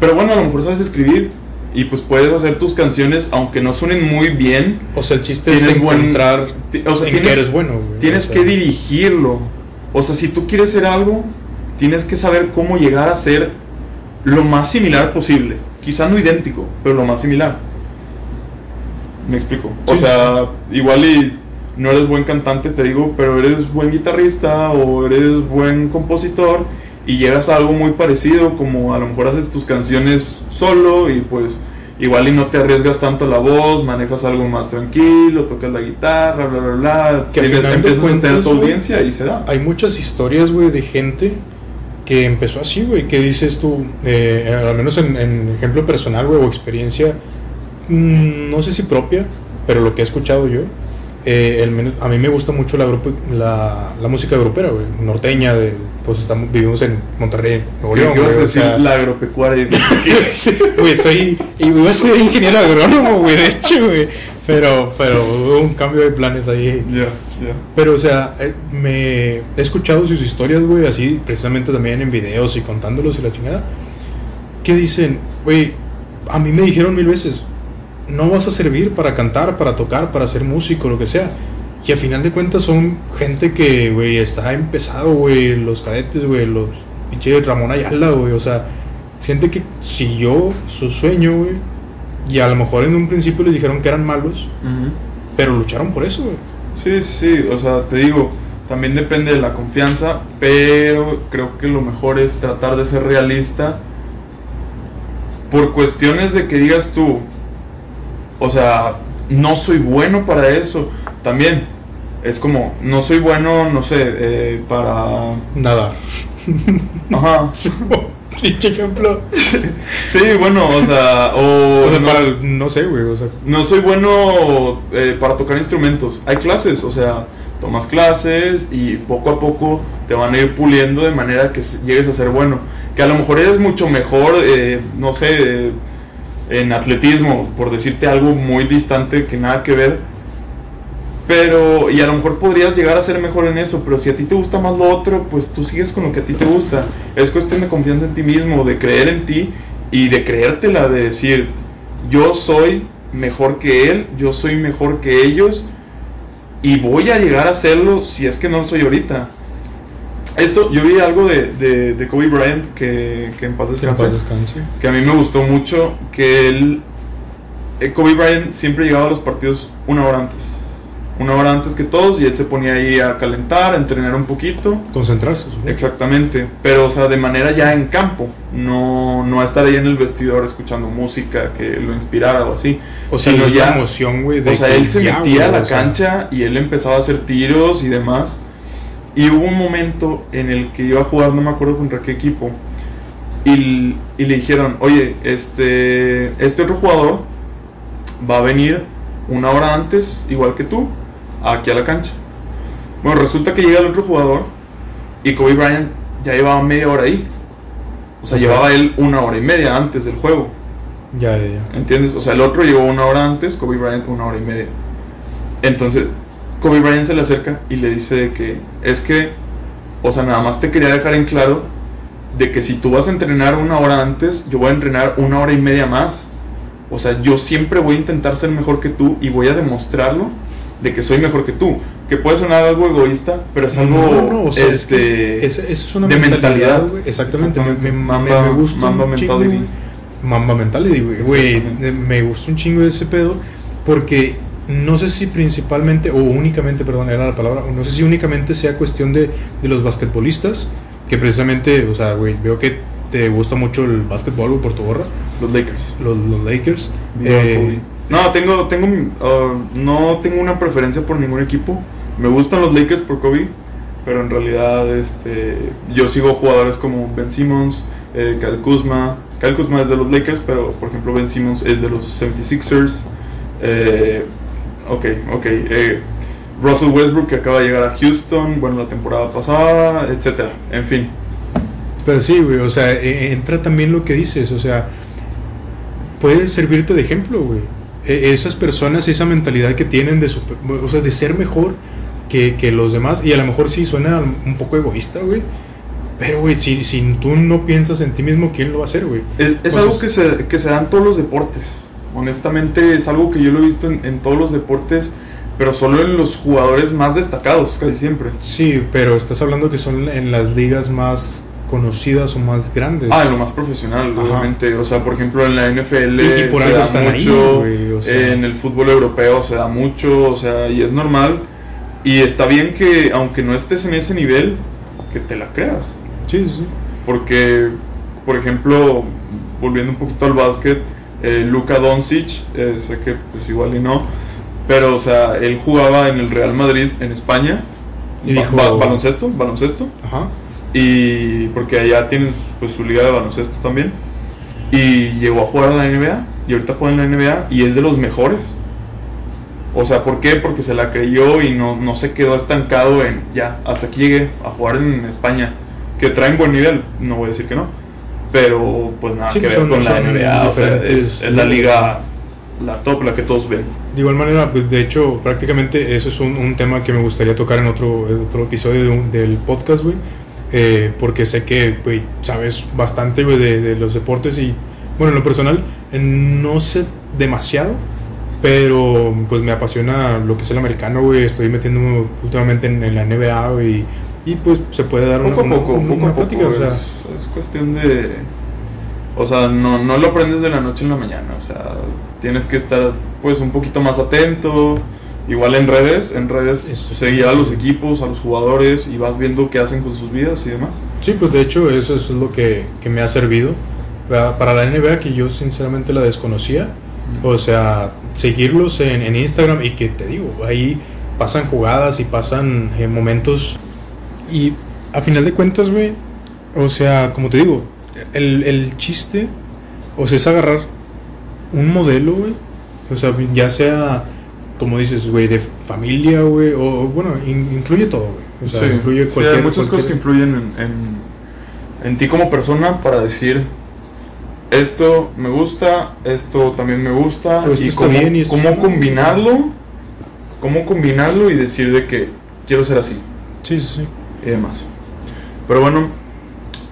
pero bueno, a lo mejor sabes escribir y pues puedes hacer tus canciones aunque no suenen muy bien. O sea, el chiste es buen- encontrar o sea, en tienes- eres bueno, güey. Tienes O sea, que dirigirlo. O sea, si tú quieres ser algo, tienes que saber cómo llegar a ser lo más similar posible. Quizá no idéntico, pero lo más similar. Me explico. O sea, igual y no eres buen cantante, te digo, pero eres buen guitarrista o eres buen compositor y llegas a algo muy parecido, como a lo mejor haces tus canciones solo y pues igual y no te arriesgas tanto la voz, manejas algo más tranquilo, tocas la guitarra, bla, bla, bla. Que al final empiezas a tener cuentas, tu audiencia y se da. Hay muchas historias, güey, de gente que empezó así, güey. que dices tú? Eh, al menos en, en ejemplo personal, güey, o experiencia, mm, no sé si propia, pero lo que he escuchado yo. eh, el a mí me gusta mucho la, grupo, la, la música grupera, güey, norteña, de, pues estamos, vivimos en Monterrey, Nuevo León, que ibas a güey, o decir sea- la agropecuaria. *laughs* *laughs* Sí, güey, soy. Y iba a ser ingeniero agrónomo, güey, de hecho, güey. Pero, pero hubo un cambio de planes ahí. Ya, ya. Pero, o sea, eh, me he escuchado sus historias, güey, así, precisamente también en videos y contándolos y la chingada. Que dicen, güey, a mí me dijeron mil veces, no vas a servir para cantar, para tocar, para ser músico, lo que sea. Y a final de cuentas son gente que, güey, está empezado, güey, los cadetes, güey, los pinche Ramón Ayala, güey, o sea, siente que siguió su sueño, güey, y a lo mejor en un principio les dijeron que eran malos, pero lucharon por eso, güey. Sí, sí, o sea, te digo, también depende de la confianza, pero creo que lo mejor es tratar de ser realista por cuestiones de que digas tú, o sea, no soy bueno para eso. También es como, no soy bueno, no sé, eh, para... Nadar. Ajá. *laughs* Pinche ejemplo. *laughs* Sí, bueno, o sea, o... O sea, no para, sé. no sé, güey, o sea, No soy bueno eh, para tocar instrumentos. Hay clases, o sea, tomas clases y poco a poco te van a ir puliendo de manera que llegues a ser bueno. Que a lo mejor eres mucho mejor, eh, no sé, eh, en atletismo, por decirte algo muy distante que nada que ver. Pero, y a lo mejor podrías llegar a ser mejor en eso, pero si a ti te gusta más lo otro, pues tú sigues con lo que a ti te gusta. Es cuestión de confianza en ti mismo, de creer en ti y de creértela, de decir, yo soy mejor que él, yo soy mejor que ellos y voy a llegar a hacerlo si es que no lo soy ahorita. Esto, yo vi algo de, de, de Kobe Bryant que, que en paz que en descanse paz descanse. que a mí me gustó mucho que él eh, Kobe Bryant siempre llegaba a los partidos una hora antes una hora antes que todos y él se ponía ahí a calentar a entrenar un poquito. Concentrarse, supongo. exactamente. Pero o sea de manera ya en campo no no a estar ahí en el vestidor escuchando música que lo inspirara o así. O sea, la ya emoción, güey, de o sea él se ya, metía a la sea, cancha y él empezaba a hacer tiros y demás. Y hubo un momento en el que iba a jugar no me acuerdo contra qué equipo y, y le dijeron, oye, este, este otro jugador va a venir una hora antes, igual que tú, aquí a la cancha. Bueno, resulta que llega el otro jugador y Kobe Bryant ya llevaba media hora ahí. O sea, llevaba él una hora y media antes del juego. Ya, ya, ya. ¿Entiendes? O sea, el otro llegó una hora antes, Kobe Bryant una hora y media. Entonces, Kobe Bryant se le acerca y le dice que es que, o sea, nada más te quería dejar en claro de que si tú vas a entrenar una hora antes, yo voy a entrenar una hora y media más. O sea, yo siempre voy a intentar ser mejor que tú y voy a demostrarlo de que soy mejor que tú. Que puede sonar algo egoísta, pero es algo No, no, o sea, es este, que esa es una de mentalidad, mentalidad. güey. Exactamente, me, me, me- Mamba- me gusta Mamba un chingo, mentality. güey. Mamba mentality, güey. Exactamente. eh, me gusta un chingo ese pedo porque no sé si principalmente, o únicamente, perdón, era la palabra, no sé si únicamente sea cuestión de, de los basquetbolistas, que precisamente, o sea, güey, veo que te gusta mucho el básquetbol, por tu gorra, los Lakers. los, los Lakers. Eh. No, tengo, tengo, uh, no tengo una preferencia por ningún equipo. Me gustan los Lakers por Kobe, pero en realidad, este, yo sigo jugadores como Ben Simmons, eh, Kyle Kuzma. Kyle Kuzma es de los Lakers, pero por ejemplo Ben Simmons es de los 76ers. Eh, ok, ok. eh, Russell Westbrook que acaba de llegar a Houston, bueno, la temporada pasada, etcétera. En fin. Pero sí, güey, o sea, e- entra también lo que dices, o sea, puedes servirte de ejemplo, güey. E- esas personas, esa mentalidad que tienen de, super- o sea, de ser mejor que, que los demás, y a lo mejor sí suena un poco egoísta, güey. Pero, güey, si, si tú no piensas en ti mismo, ¿quién lo va a hacer, güey? Es, es algo que se, que se da en todos los deportes. Honestamente, es algo que yo lo he visto en, en todos los deportes, pero solo en los jugadores más destacados, casi siempre. Sí, pero estás hablando que son en las ligas más conocidas o más grandes. Ah, lo más profesional, Ajá. obviamente. O sea, por ejemplo, en la NFL Y- y por se algo da están ahí, mucho, güey, o sea. en el fútbol europeo se da mucho, o sea, y es normal. Y está bien que, aunque no estés en ese nivel, que te la creas. Sí, sí, sí. Porque, por ejemplo, volviendo un poquito al básquet, eh, Luka Doncic, eh, sé que pues igual y no, pero o sea, él jugaba en el Real Madrid en España. Y Ba- dijo- ba- baloncesto, baloncesto. Ajá. Y porque allá tienen pues, su liga de baloncesto también. Y llegó a jugar en la NBA. Y ahorita juega en la NBA y es de los mejores. O sea, ¿por qué? Porque se la creyó y no, no se quedó estancado en ya, hasta aquí llegué a jugar en España. Que traen buen nivel, no voy a decir que no. Pero pues nada Sí, que ver son- con la NBA. O sea, es, es la liga, la top, la que todos ven. De igual manera, pues, de hecho, prácticamente eso es un, un tema que me gustaría tocar en otro, otro episodio de un- del podcast, güey. Eh, porque sé que, güey, sabes bastante, güey, de, de los deportes y, bueno, en lo personal, no sé demasiado, pero pues me apasiona lo que es el americano, güey. Estoy metiéndome últimamente en, en la NBA, güey, y pues se puede dar una, Poco a una- poco, una- poco una a poco. plática, o sea, es, es cuestión de. O sea, no, no lo aprendes de la noche en la mañana. O sea, tienes que estar pues un poquito más atento. Igual en redes, en redes Eso. seguir a los equipos, a los jugadores y vas viendo qué hacen con sus vidas y demás. Sí, pues de hecho eso es lo que, que me ha servido para, para la NBA que yo sinceramente la desconocía. O sea, seguirlos en, en Instagram y que te digo, ahí pasan jugadas y pasan eh, momentos y a final de cuentas, güey, o sea, como te digo, el, el chiste, o sea, es agarrar un modelo, güey, o sea, ya sea, como dices, güey, de familia, güey, o bueno, in- influye todo, güey. O sea, Sí, influye sí, cualquier... hay muchas cosas que influyen en, en, en ti como persona para decir esto me gusta, esto también me gusta y cómo, bien y cómo combinarlo, cómo combinarlo y decir de que quiero ser así. Sí, sí, sí. y demás. Pero bueno,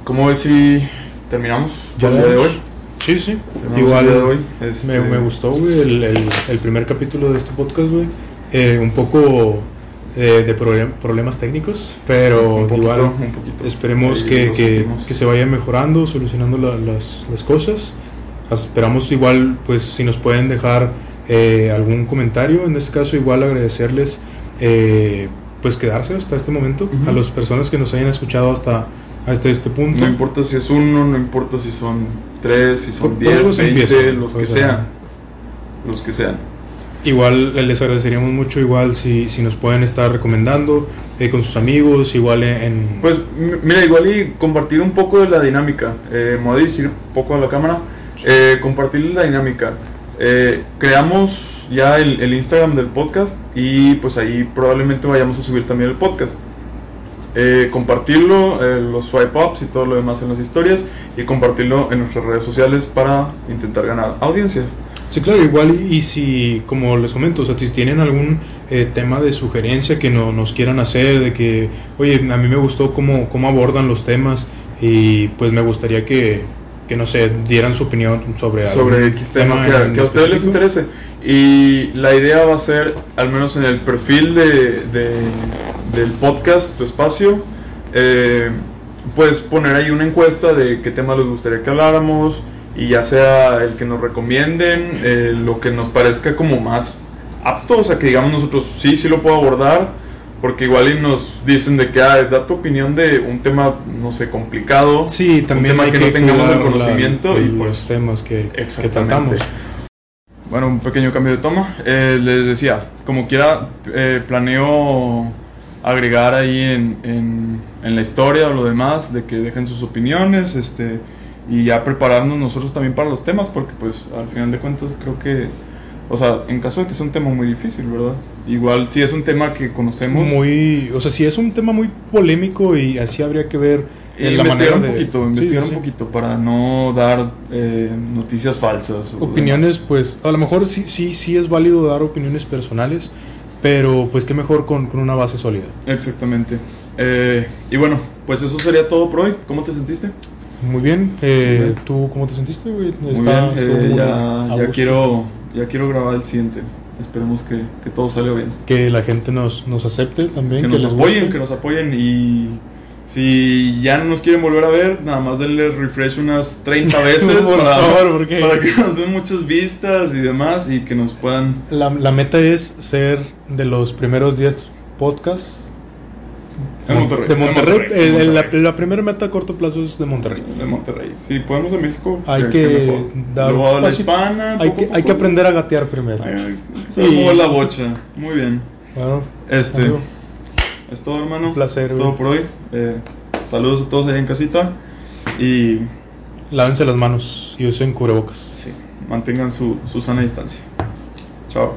¿cómo ves si terminamos ¿Ya por el día de hoy? Sí, sí. Igual de hoy. me, Este, me gustó, güey, el, el, el primer capítulo de este podcast, güey. Eh, un poco eh, de problem- problemas técnicos, pero un poquito, igual un poquito. esperemos que, que, que se vaya mejorando, solucionando la- las, las cosas. Esperamos igual, pues, si nos pueden dejar eh, algún comentario, en este caso igual agradecerles, eh, pues, quedarse hasta este momento, Ujú. a las personas que nos hayan escuchado hasta, hasta este punto. No importa si es uno, no importa si son tres, si son diez, veinte, empieza, los o que sea. sean. Los que sean. Igual eh, les agradeceríamos mucho, igual si, si nos pueden estar recomendando eh, con sus amigos, igual en... Pues mira, igual y compartir un poco de la dinámica. Eh, me voy a dirigir un poco a la cámara. Eh, compartir la dinámica. Eh, creamos ya el, el Instagram del podcast y pues ahí probablemente vayamos a subir también el podcast. Eh, compartirlo, eh, los swipe ups y todo lo demás en las historias y compartirlo en nuestras redes sociales para intentar ganar audiencia. Sí, claro, igual y, y si, como les comento, o sea, si tienen algún eh, tema de sugerencia que no, nos quieran hacer, de que, oye, a mí me gustó cómo, cómo abordan los temas y pues me gustaría que, que no sé, dieran su opinión sobre sobre algún X tema que, en que a ustedes les interese. Y la idea va a ser, al menos en el perfil de, de- del podcast, tu espacio, eh, pues poner ahí una encuesta de qué tema les gustaría que habláramos y ya sea el que nos recomienden, eh, lo que nos parezca como más apto, o sea, que digamos nosotros sí, sí lo puedo abordar, porque igual y nos dicen de que, ah, da tu opinión de un tema, no sé, complicado. Sí, también tema hay que que, no tengamos el la- conocimiento y, los pues, temas que, que tratamos. Bueno, un pequeño cambio de toma. Eh, les decía, como quiera, eh, planeo agregar ahí en, en- en la historia o lo demás, de que dejen sus opiniones, este, y ya prepararnos nosotros también para los temas, porque pues al final de cuentas creo que, o sea, en caso de que sea un tema muy difícil, ¿verdad? igual si es un tema que conocemos. Muy, o sea, si es un tema muy polémico y así habría que ver eh, la manera investigar un de poquito, Sí, investigar sí, un sí. poquito para no dar eh, noticias falsas. Opiniones, pues, a lo mejor sí, sí, sí es válido dar opiniones personales, pero pues qué mejor con, con una base sólida. Exactamente. Eh, y bueno, pues eso sería todo por hoy. ¿Cómo te sentiste? Muy bien, eh, Muy bien. ¿tú cómo te sentiste, güey? Muy Está- bien. eh, ya, ya quiero, ya quiero grabar el siguiente. Esperemos que, que todo salga bien. Que la gente nos, nos acepte también. que nos les apoyen, guste. que nos apoyen y si ya no nos quieren volver a ver, nada más denle refresh unas 30 *laughs* veces Por para, favor, porque- para que nos den muchas vistas y demás y que nos puedan... La, la meta es ser de los primeros 10 podcasts De Monterrey, De de Monterrey. Monterrey, El- de el- la, Monterrey. la primera meta a corto plazo es de Monterrey. De Monterrey. Si podemos de México, Hay que mejor. dar a la hispana. Hay poco que, a hay que poco. aprender a gatear primero. Ay, que saber Sí. la bocha. Muy bien. Bueno, Este, amigo, es todo, hermano. Un placer, Es güey. todo por hoy. Eh, saludos a todos allá en casita. Y lávense las manos y usen cubrebocas. sí, mantengan su, su sana distancia. Chao.